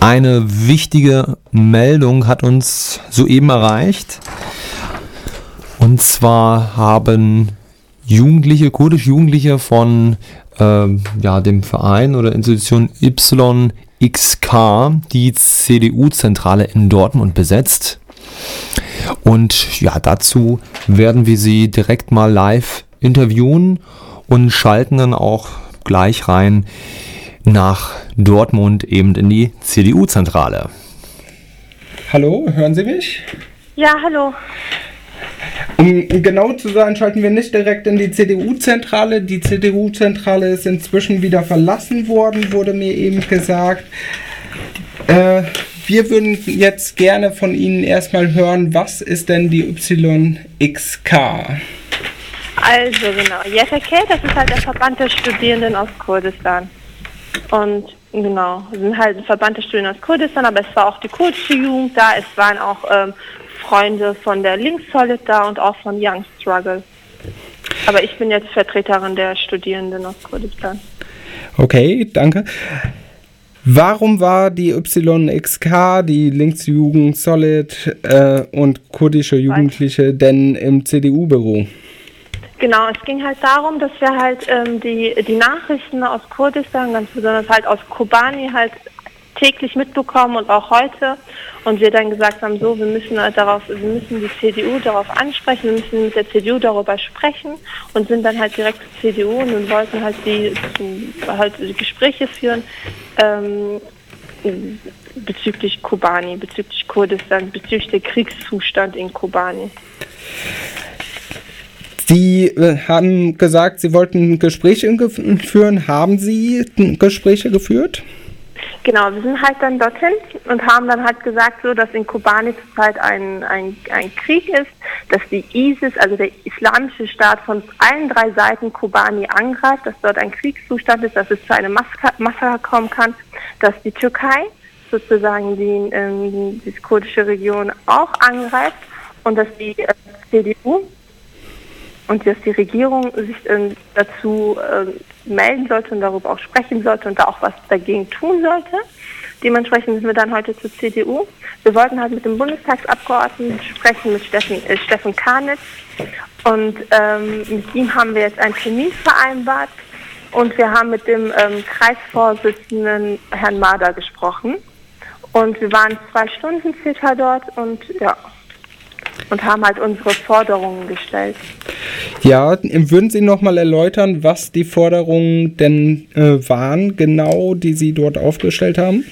Eine wichtige Meldung hat uns soeben erreicht. Und zwar haben Jugendliche, kurdische Jugendliche von ähm, ja, dem Verein oder Institution YXK die CDU-Zentrale in Dortmund besetzt. Und ja, dazu werden wir sie direkt mal live interviewen und schalten dann auch gleich rein nach Dortmund eben in die CDU-Zentrale. Hallo, hören Sie mich? Ja, hallo. Um genau zu sein, schalten wir nicht direkt in die CDU-Zentrale. Die CDU-Zentrale ist inzwischen wieder verlassen worden, wurde mir eben gesagt. Äh, wir würden jetzt gerne von Ihnen erstmal hören, was ist denn die YXK? Also genau, YSK, das ist halt der Verband der Studierenden aus Kurdistan. Und genau, sind halt ein Verband der Studierenden aus Kurdistan, aber es war auch die kurdische Jugend da, es waren auch ähm, Freunde von der Links Solid da und auch von Young Struggle. Aber ich bin jetzt Vertreterin der Studierenden aus Kurdistan. Okay, danke. Warum war die YXK, die Linksjugend Solid äh, und kurdische Jugendliche denn im CDU-Büro? Genau, es ging halt darum, dass wir halt ähm, die, die Nachrichten aus Kurdistan, ganz besonders halt aus Kobani, halt täglich mitbekommen und auch heute. Und wir dann gesagt haben, so, wir müssen halt darauf, wir müssen die CDU darauf ansprechen, wir müssen mit der CDU darüber sprechen und sind dann halt direkt zur CDU und wollten halt die, halt die Gespräche führen ähm, bezüglich Kobani, bezüglich Kurdistan, bezüglich der Kriegszustand in Kobani. Sie äh, haben gesagt, Sie wollten Gespräche führen. Haben Sie Gespräche geführt? Genau, wir sind halt dann dorthin und haben dann halt gesagt, so, dass in Kobani zurzeit ein, ein, ein Krieg ist, dass die ISIS, also der islamische Staat, von allen drei Seiten Kobani angreift, dass dort ein Kriegszustand ist, dass es zu einem Massaker kommen kann, dass die Türkei sozusagen die, ähm, die kurdische Region auch angreift und dass die äh, CDU und dass die Regierung sich äh, dazu äh, melden sollte und darüber auch sprechen sollte und da auch was dagegen tun sollte. Dementsprechend sind wir dann heute zur CDU. Wir wollten halt mit dem Bundestagsabgeordneten sprechen, mit Steffen, äh, Steffen Karnitz. Und ähm, mit ihm haben wir jetzt einen Termin vereinbart. Und wir haben mit dem ähm, Kreisvorsitzenden Herrn Mader gesprochen. Und wir waren zwei Stunden circa dort und ja, und haben halt unsere Forderungen gestellt. Ja, würden Sie nochmal erläutern, was die Forderungen denn äh, waren, genau, die Sie dort aufgestellt haben?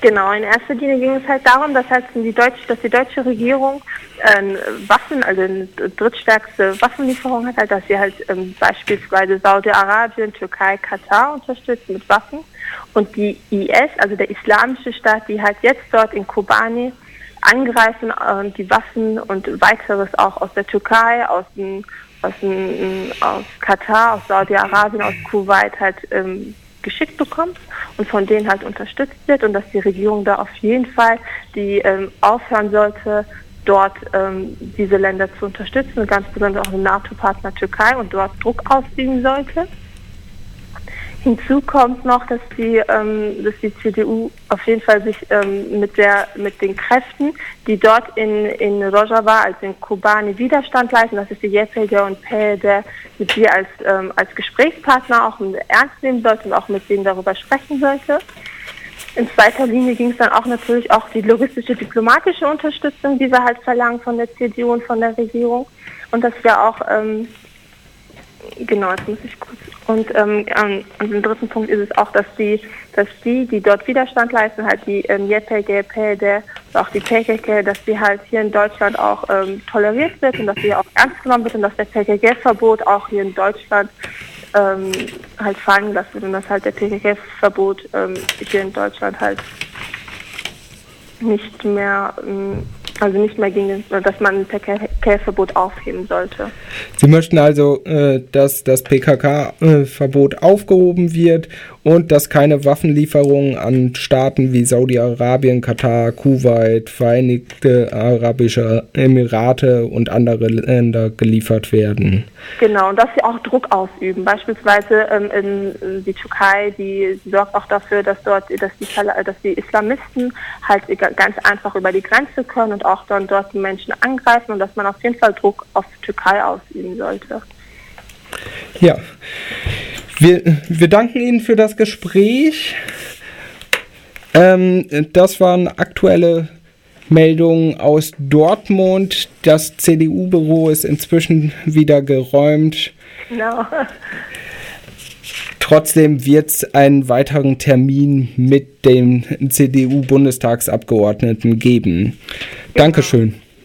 Genau, in erster Linie ging es halt darum, dass, halt die, deutsche, dass die deutsche Regierung äh, Waffen, also eine drittstärkste Waffenlieferung hat, halt, dass sie halt ähm, beispielsweise Saudi-Arabien, Türkei, Katar unterstützt mit Waffen und die IS, also der Islamische Staat, die halt jetzt dort in Kobani angreifen und die Waffen und weiteres auch aus der Türkei, aus, dem, aus, dem, aus Katar, aus Saudi-Arabien, aus Kuwait halt ähm, geschickt bekommt und von denen halt unterstützt wird und dass die Regierung da auf jeden Fall die ähm, aufhören sollte, dort ähm, diese Länder zu unterstützen, ganz besonders auch den NATO-Partner Türkei und dort Druck ausüben sollte. Hinzu kommt noch, dass die, ähm, dass die CDU auf jeden Fall sich ähm, mit, der, mit den Kräften, die dort in, in Rojava, also in Kobani, Widerstand leisten, das ist die JPG und PED, mit sie als, ähm, als Gesprächspartner auch ernst nehmen sollte und auch mit denen darüber sprechen sollte. In zweiter Linie ging es dann auch natürlich auch die logistische, diplomatische Unterstützung, die wir halt verlangen von der CDU und von der Regierung. Und dass wir auch ähm, Genau, jetzt muss ich kurz. Und, ähm, und im dritten Punkt ist es auch, dass die, dass die, die dort Widerstand leisten, halt die ähm, PLD, auch die PKK, dass die halt hier in Deutschland auch ähm, toleriert wird und dass sie auch ernst genommen wird und dass der PKK-Verbot auch hier in Deutschland ähm, halt fallen gelassen wird und dass halt der PKK-Verbot ähm, hier in Deutschland halt nicht mehr ähm, also nicht mehr gegen, dass man PKK PKK-Verbot aufheben sollte. Sie möchten also, äh, dass das PKK-Verbot aufgehoben wird und dass keine Waffenlieferungen an Staaten wie Saudi-Arabien, Katar, Kuwait, Vereinigte Arabische Emirate und andere Länder geliefert werden. Genau, und dass sie auch Druck ausüben. Beispielsweise ähm, in, die Türkei, die sorgt auch dafür, dass dort, dass die, dass die Islamisten halt ganz einfach über die Grenze können und auch dann dort die Menschen angreifen und dass man auf jeden Fall Druck auf die Türkei ausüben sollte. Ja. Wir, wir danken Ihnen für das Gespräch. Ähm, das waren aktuelle Meldungen aus Dortmund. Das CDU-Büro ist inzwischen wieder geräumt. No. Trotzdem wird es einen weiteren Termin mit den CDU-Bundestagsabgeordneten geben. Dankeschön.